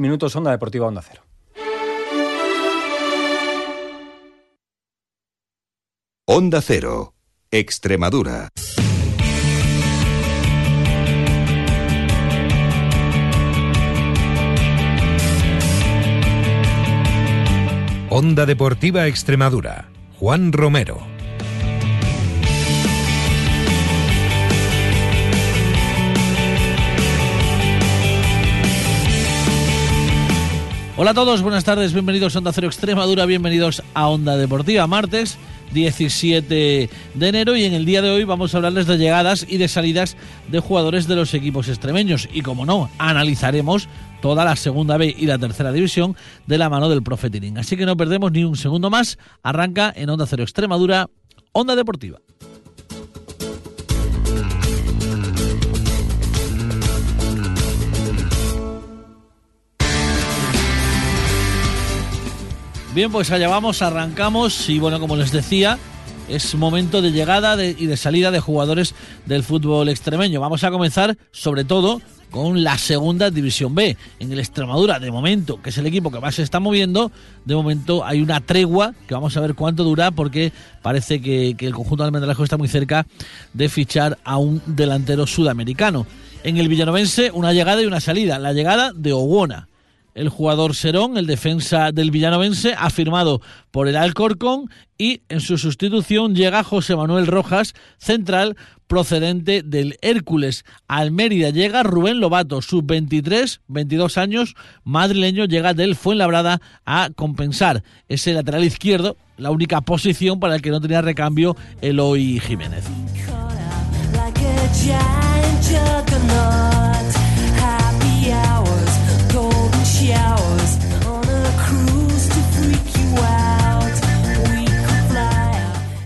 minutos Onda Deportiva Onda Cero. Onda Cero, Extremadura. Onda Deportiva Extremadura. Juan Romero. Hola a todos, buenas tardes, bienvenidos a Onda Cero Extremadura, bienvenidos a Onda Deportiva, martes 17 de enero y en el día de hoy vamos a hablarles de llegadas y de salidas de jugadores de los equipos extremeños y como no, analizaremos toda la segunda B y la tercera división de la mano del Profetirín. Así que no perdemos ni un segundo más, arranca en Onda Cero Extremadura, Onda Deportiva. Bien, pues allá vamos, arrancamos y bueno, como les decía, es momento de llegada y de salida de jugadores del fútbol extremeño. Vamos a comenzar sobre todo con la segunda división B. En el Extremadura, de momento, que es el equipo que más se está moviendo, de momento hay una tregua que vamos a ver cuánto dura porque parece que, el conjunto de Almendralejo está muy cerca de fichar a un delantero sudamericano. En el Villanovense, una llegada y una salida. La llegada de Owona el jugador Serón, el defensa del Villanovense, ha firmado por el Alcorcón y en su sustitución llega José Manuel Rojas, central procedente del Hércules. Al Mérida llega Rubén Lobato, sub-23, 22 años, madrileño, llega del Fuenlabrada a compensar ese lateral izquierdo, la única posición para el que no tenía recambio Eloy Jiménez.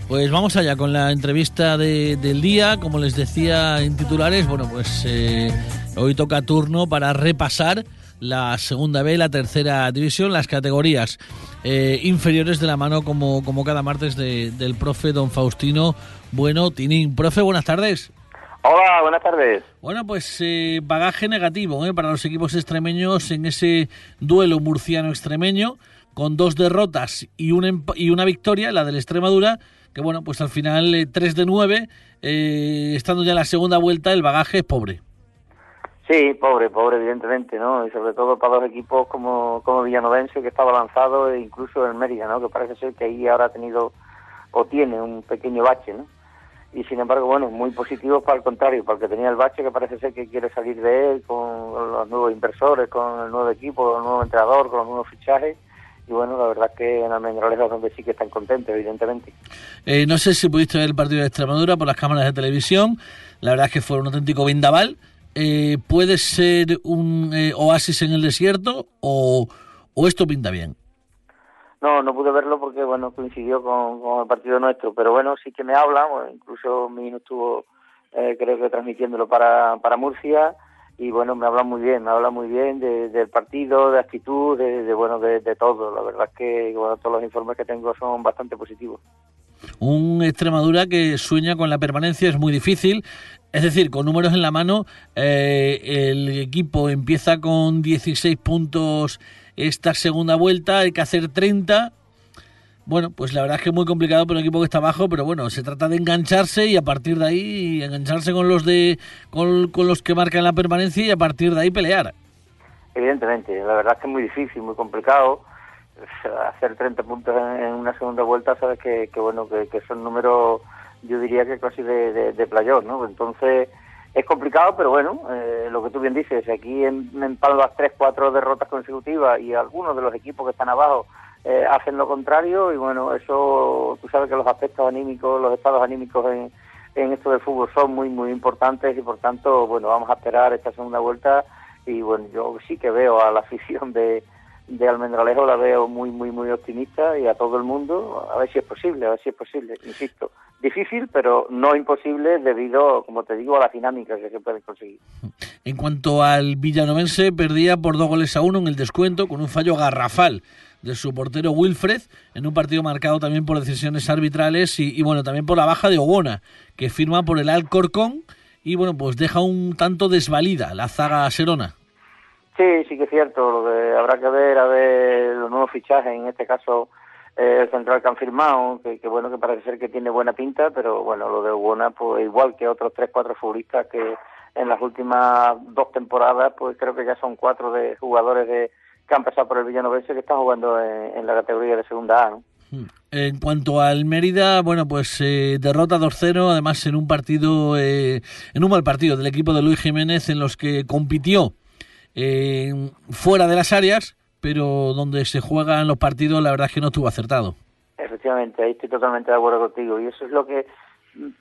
Pues vamos allá con la entrevista del día. Como les decía en titulares, bueno, pues eh, hoy toca turno para repasar la segunda B, la tercera división, las categorías eh, inferiores de la mano, como, como cada martes, del profe don Faustino Bueno Tinín. Profe, buenas tardes. Hola, buenas tardes. Bueno, pues eh, bagaje negativo para los equipos extremeños en ese duelo murciano-extremeño, con dos derrotas y, un y una victoria, la del Extremadura que bueno, pues al final 3 eh, de 9, eh, estando ya en la segunda vuelta, el bagaje es pobre. Sí, pobre, pobre, evidentemente, ¿no? Y sobre todo para dos equipos como, como Villanovense, que está avanzado, e incluso el Mérida, ¿no? Que parece ser que ahí ahora ha tenido o tiene un pequeño bache, ¿no? Y sin embargo, bueno, muy positivo para el contrario, para el que tenía el bache, que parece ser que quiere salir de él con los nuevos inversores, con el nuevo equipo, con el nuevo entrenador, con los nuevos fichajes y bueno, la verdad es que en Almendralejo es donde sí que están contentos, evidentemente. Eh, no sé si pudiste ver el partido de Extremadura por las cámaras de televisión, la verdad es que fue un auténtico vendaval. Eh, ¿Puede ser un eh, oasis en el desierto o, o, esto pinta bien? No, no pude verlo porque bueno coincidió con, el partido nuestro, pero bueno, sí que me habla, incluso mi estuvo creo que transmitiéndolo para, para Murcia y bueno, me habla muy bien, me habla muy bien del partido, de actitud, de, bueno, de, todo. La verdad es que bueno, todos los informes que tengo son bastante positivos. Un Extremadura que sueña con la permanencia es muy difícil. Es decir, con números en la mano, eh, el equipo empieza con 16 puntos esta segunda vuelta, hay que hacer 30 bueno, pues la verdad es que es muy complicado para un equipo que está abajo, pero bueno, se trata de engancharse y a partir de ahí engancharse con los de con, los que marcan la permanencia y a partir de ahí pelear. Evidentemente, la verdad es que es muy difícil, muy complicado hacer 30 puntos en, una segunda vuelta, sabes que, bueno, que, son números, yo diría que casi de, de, playoff, ¿no? Entonces es complicado, pero bueno, eh, lo que tú bien dices, aquí en, en Palmas tres, cuatro derrotas consecutivas y algunos de los equipos que están abajo eh, hacen lo contrario y bueno, eso, tú sabes que los aspectos anímicos, los estados anímicos en, en esto del fútbol son muy, muy importantes y por tanto, bueno, vamos a esperar esta segunda vuelta y bueno, yo sí que veo a la afición de, de Almendralejo, la veo muy, muy, muy optimista y a todo el mundo, a ver si es posible, a ver si es posible, insisto. Difícil, pero no imposible debido, como te digo, a las dinámicas que se pueden conseguir. En cuanto al villanovense, perdía por dos goles a uno en el descuento con un fallo garrafal de su portero Wilfred, en un partido marcado también por decisiones arbitrales y, bueno, también por la baja de Obona, que firma por el Alcorcón y bueno, pues deja un tanto desvalida la zaga serona. Sí, sí que es cierto. Lo que habrá que ver, a ver los nuevos fichajes, en este caso eh, el central que han firmado, que, bueno, que parece ser que tiene buena pinta, pero bueno, lo de Buena, pues igual que otros tres, cuatro futbolistas que en las últimas dos temporadas, pues creo que ya son cuatro de jugadores de que han pasado por el Villanovense que están jugando en, la categoría de segunda A, ¿no? Hmm. En cuanto al Mérida, bueno, pues eh, derrota 2-0, además en un partido, eh, en un mal partido del equipo de Luis Jiménez, en los que compitió eh, fuera de las áreas, pero donde se juegan los partidos, la verdad es que no estuvo acertado. Efectivamente, ahí estoy totalmente de acuerdo contigo, y eso es lo que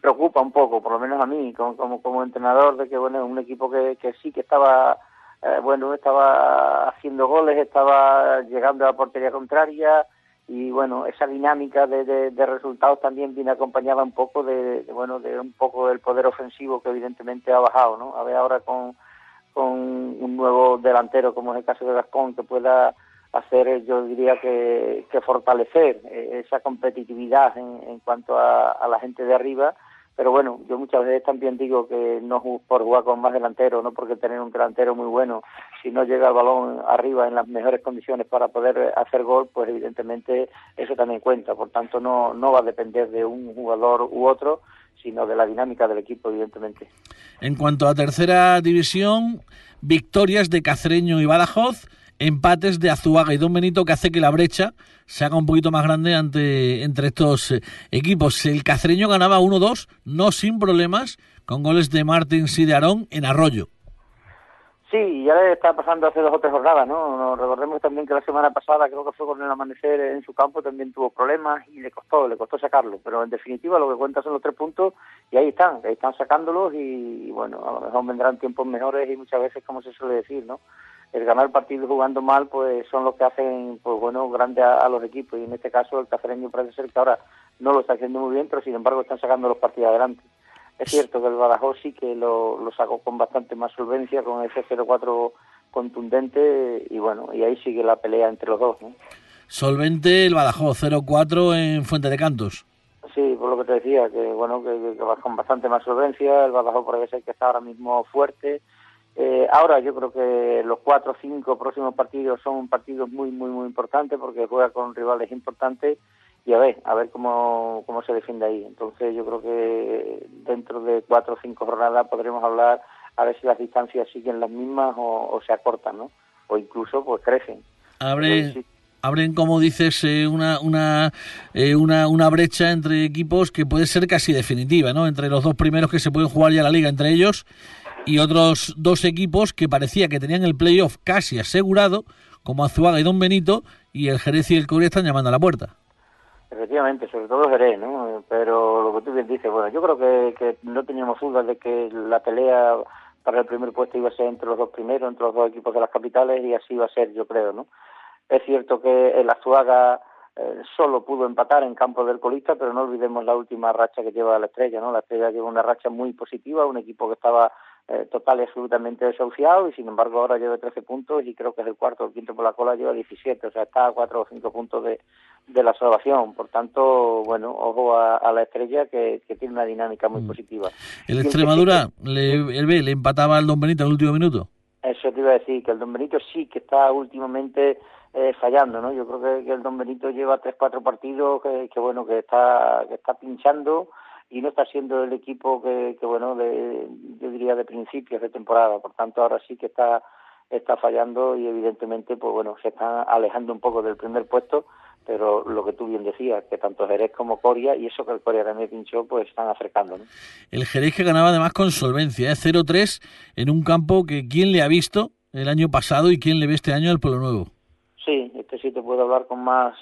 preocupa un poco, por lo menos a mí, como, como, como entrenador, de que bueno, un equipo que, que sí que estaba eh, bueno, estaba haciendo goles, estaba llegando a la portería contraria y bueno, esa dinámica de, de, resultados también viene acompañada un poco de, bueno, de un poco del poder ofensivo que evidentemente ha bajado, ¿no? A ver ahora con, con un nuevo delantero como es el caso de Gascón que pueda hacer, yo diría que, que fortalecer eh, esa competitividad en, en cuanto a, a la gente de arriba pero bueno, yo muchas veces también digo que no por jugar con más delantero, no porque tener un delantero muy bueno, si no llega el balón arriba en las mejores condiciones para poder hacer gol, pues evidentemente eso también cuenta. Por tanto, no, no va a depender de un jugador u otro, sino de la dinámica del equipo, evidentemente. En cuanto a tercera división, victorias de Cacreño y Badajoz empates de Azuaga y Don Benito que hace que la brecha se haga un poquito más grande ante, entre estos eh, equipos. El Cacreño ganaba 1-2, no sin problemas, con goles de Martins y de Arón en Arroyo. Sí, ya le está pasando hace dos o tres jornadas, ¿no? recordemos también que la semana pasada, creo que fue con el amanecer en su campo, también tuvo problemas y le costó, le costó sacarlo. Pero en definitiva lo que cuenta son los tres puntos y ahí están, ahí están sacándolos y, bueno, a lo mejor vendrán tiempos mejores y muchas veces, como se suele decir, ¿no? El ganar partidos jugando mal pues son los que hacen pues bueno grande a, los equipos. Y en este caso el cacereño parece ser que ahora no lo está haciendo muy bien pero sin embargo están sacando los partidos adelante. Es cierto que el Badajoz sí que lo, lo sacó con bastante más solvencia con ese 0-4 contundente y bueno y ahí sigue la pelea entre los dos solvente el Badajoz 0-4 en Fuente de Cantos. Sí, por lo que te decía, que bueno, que, con bastante más solvencia, el Badajoz parece ser que está ahora mismo fuerte, eh, ahora yo creo que los cuatro o cinco próximos partidos son partidos muy, muy, muy importantes porque juega con rivales importantes y a ver, a ver cómo, cómo se defiende ahí. Entonces yo creo que dentro de cuatro o cinco jornadas podremos hablar a ver si las distancias siguen las mismas o, se acortan, ¿no? O incluso pues crecen. abren como dices eh, una una, eh, una una brecha entre equipos que puede ser casi definitiva no entre los dos primeros que se pueden jugar ya la liga entre ellos y otros dos equipos que parecía que tenían el playoff casi asegurado, como Azuaga y Don Benito, y el Jerez y el Corea están llamando a la puerta. Efectivamente, sobre todo Jerez, ¿no? Pero lo que tú bien dices, bueno, yo creo que, que no teníamos dudas de que la pelea para el primer puesto iba a ser entre los dos primeros, entre los dos equipos de las capitales, y así va a ser, yo creo, ¿no? Es cierto que el Azuaga eh, solo pudo empatar en campo del colista, pero no olvidemos la última racha que lleva la Estrella, ¿no? La Estrella lleva una racha muy positiva, un equipo que estaba eh, total y absolutamente desahuciado y sin embargo ahora lleva 13 puntos y creo que es el cuarto o quinto por la cola lleva 17, o sea, está a 4 o 5 puntos de, de la salvación. Por tanto, bueno, ojo a, la estrella que, tiene una dinámica muy mm. positiva. ¿El Extremadura le, el B, le empataba al Don Benito en el último minuto? Eso te iba a decir, que el Don Benito sí que está últimamente eh, fallando, ¿no? Yo creo que, el Don Benito lleva 3-4 partidos que, que, bueno, que está, que está pinchando y no está siendo el equipo que, que bueno, de, yo diría de principios de temporada. Por tanto, ahora sí que está está fallando y evidentemente pues bueno se está alejando un poco del primer puesto pero lo que tú bien decías que tanto Jerez como Coria y eso que el Coria también pinchó pues están acercando ¿no? el Jerez que ganaba además con solvencia ¿eh? 0-3 en un campo que quién le ha visto el año pasado y quién le ve este año al Pueblo Nuevo sí este sí te puedo hablar con más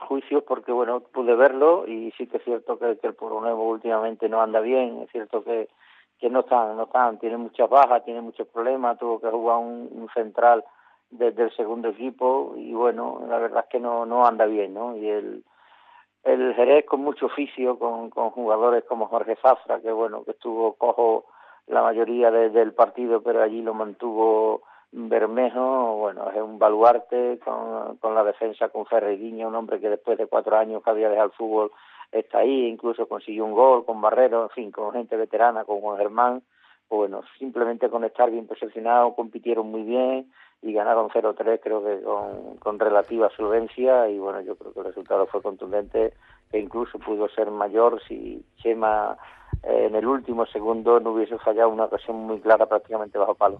juicios porque bueno pude verlo y sí que es cierto que, el Pueblo Nuevo últimamente no anda bien. Es cierto que, que no están no están. Tiene muchas bajas tiene muchos problemas. Tuvo que jugar un, central desde el segundo equipo y bueno la verdad es que no no anda bien no y el el Jerez con mucho oficio con, con jugadores como Jorge Zafra que bueno que estuvo cojo la mayoría del partido pero allí lo mantuvo Bermejo, bueno, es un baluarte con, con la defensa con Ferreguiño, un hombre que después de cuatro años que había dejado el fútbol está ahí, incluso consiguió un gol con Barrero, en fin, con gente veterana, con Juan Germán, pues bueno, simplemente con estar bien posicionados, compitieron muy bien y ganaron 0-3 creo que con, con relativa solvencia y bueno, yo creo que el resultado fue contundente e incluso pudo ser mayor si Chema eh, en el último segundo no hubiese fallado una ocasión muy clara prácticamente bajo palo.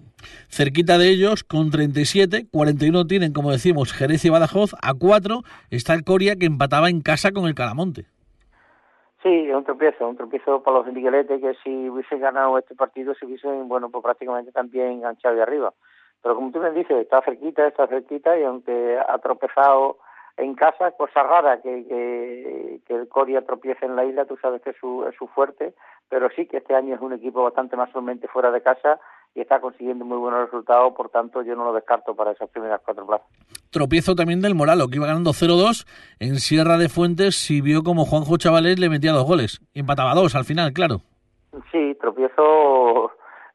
Cerquita de ellos, con 37, 41 tienen, como decimos, Jerez y Badajoz, a 4 está el Coria que empataba en casa con el Calamonte. Sí, es un tropiezo, un tropiezo para los de Miguelete que si hubiesen ganado este partido se hubiesen, bueno, pues prácticamente también enganchado de arriba. Pero como tú me dices, está cerquita, está cerquita y aunque ha tropezado en casa, cosa rara que, que, que, el Coria tropiece en la isla, tú sabes que es su, es su fuerte, pero sí que este año es un equipo bastante más solamente fuera de casa y está consiguiendo muy buenos resultados, por tanto yo no lo descarto para esas primeras cuatro plazas. Tropiezo también del Moralo, que iba ganando 0-2 en Sierra de Fuentes y vio como Juanjo Chavales le metía dos goles, y empataba dos al final, claro. Sí, tropiezo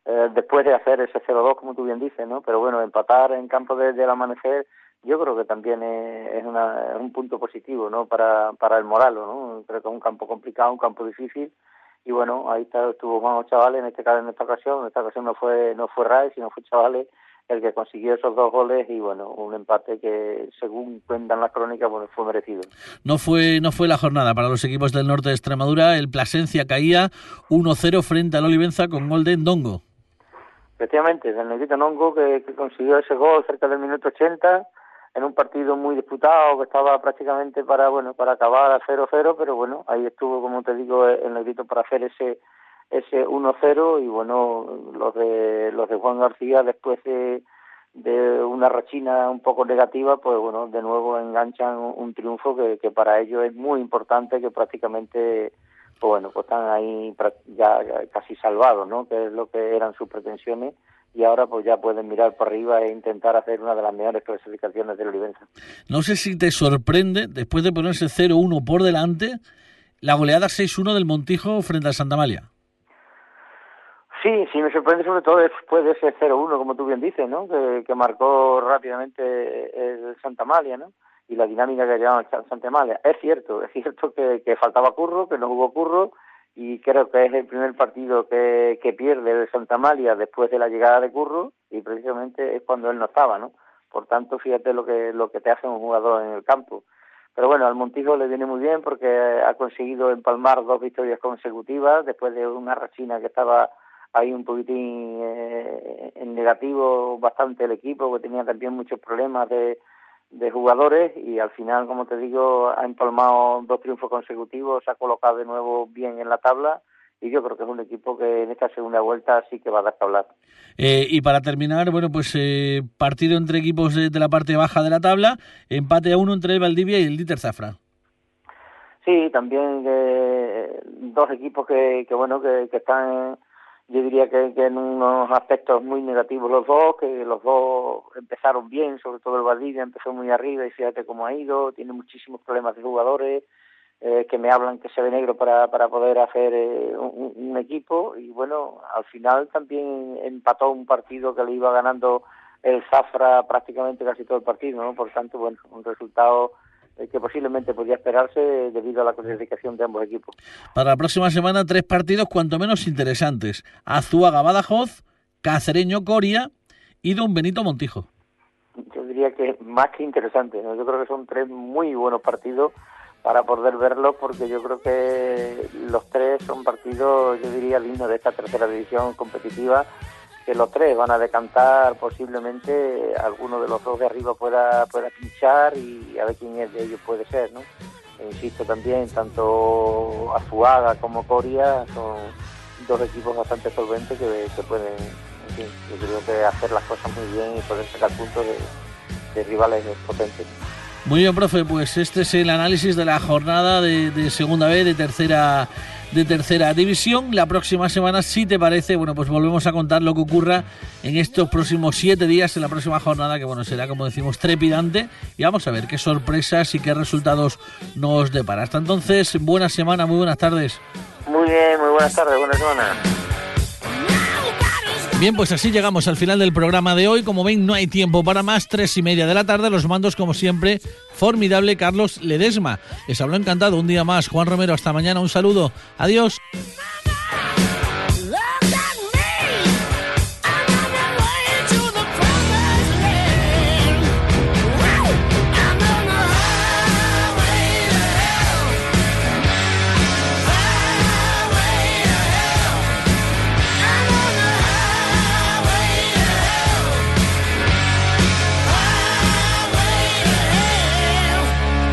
eh, después de hacer ese 0-2, como tú bien dices, ¿no? Pero bueno, empatar en campo desde de el amanecer yo creo que también es, una, es, un punto positivo ¿no? para, para el Moralo. ¿no? Creo que es un campo complicado, un campo difícil. Y bueno, ahí está, estuvo Juan Chavales en este caso, en esta ocasión. En esta ocasión no fue no fue Ray, sino fue Chavales el que consiguió esos dos goles y bueno, un empate que según cuentan las crónicas, bueno, fue merecido. No fue no fue la jornada para los equipos del norte de Extremadura, el Plasencia caía 1-0 frente al Olivenza con gol de Ndongo. Efectivamente, del Negrito Ndongo que, consiguió ese gol cerca del minuto 80 en un partido muy disputado que estaba prácticamente para bueno para acabar a 0-0 pero bueno ahí estuvo como te digo el negrito para hacer ese ese 1-0 y bueno los de los de Juan García después de, de una rachina un poco negativa pues bueno de nuevo enganchan un triunfo que, que para ellos es muy importante que prácticamente pues bueno pues están ahí ya casi salvados no que es lo que eran sus pretensiones y ahora pues ya pueden mirar por arriba e intentar hacer una de las mejores clasificaciones del Olivenza. No sé si te sorprende, después de ponerse 0-1 por delante, la goleada 6-1 del Montijo frente al Santa Malia. Sí, sí me sorprende sobre todo después de ese 0-1, como tú bien dices, ¿no? Que, que, marcó rápidamente el Santa Malia, ¿no? Y la dinámica que llevaba el Santa Malia. Es cierto, es cierto que, que faltaba curro, que no hubo curro, y creo que es el primer partido que, que pierde el Santa Malia después de la llegada de Curro y precisamente es cuando él no estaba, ¿no? Por tanto, fíjate lo que lo que te hace un jugador en el campo. Pero bueno, al Montijo le viene muy bien porque ha conseguido empalmar dos victorias consecutivas después de una rachina que estaba ahí un poquitín eh, en negativo bastante el equipo, que tenía también muchos problemas de, de jugadores y al final, como te digo, ha empalmado dos triunfos consecutivos, se ha colocado de nuevo bien en la tabla y yo creo que es un equipo que en esta segunda vuelta sí que va a dar que hablar. Eh, y para terminar, bueno, pues eh, partido entre equipos de, de, la parte baja de la tabla, empate a uno entre el Valdivia y el Dieter Zafra. Sí, también eh, dos equipos que, que bueno, que, que están yo diría que, que, en unos aspectos muy negativos los dos, que los dos empezaron bien, sobre todo el Valdivia empezó muy arriba y fíjate cómo ha ido, tiene muchísimos problemas de jugadores, eh, que me hablan que se ve negro para, para poder hacer eh, un, equipo y bueno, al final también empató un partido que le iba ganando el Zafra prácticamente casi todo el partido, ¿no? Por tanto, bueno, un resultado que posiblemente podía esperarse debido a la clasificación de ambos equipos. Para la próxima semana, tres partidos cuanto menos interesantes. Azuaga Badajoz, Cacereño Coria y Don Benito Montijo. Yo diría que más que interesante. ¿no? Yo creo que son tres muy buenos partidos para poder verlos porque yo creo que los tres son partidos, yo diría, dignos de esta tercera división competitiva que los tres van a decantar posiblemente alguno de los dos de arriba pueda pueda pinchar y a ver quién es de ellos puede ser no e insisto también tanto Azuaga como Coria son dos equipos bastante solventes que, que pueden en fin, yo creo que hacer las cosas muy bien y poder sacar puntos de, de rivales potentes muy bien, profe, pues este es el análisis de la jornada de, segunda B, de tercera de tercera división. La próxima semana, si te parece, bueno, pues volvemos a contar lo que ocurra en estos próximos siete días, en la próxima jornada, que bueno, será como decimos trepidante. Y vamos a ver qué sorpresas y qué resultados nos depara. Hasta entonces, buena semana, muy buenas tardes. Muy bien, muy buenas tardes, buena semana. Bien, pues así llegamos al final del programa de hoy. Como ven, no hay tiempo para más. Tres y media de la tarde, los mandos, como siempre, formidable Carlos Ledesma. Les habló encantado un día más. Juan Romero, hasta mañana. Un saludo. Adiós.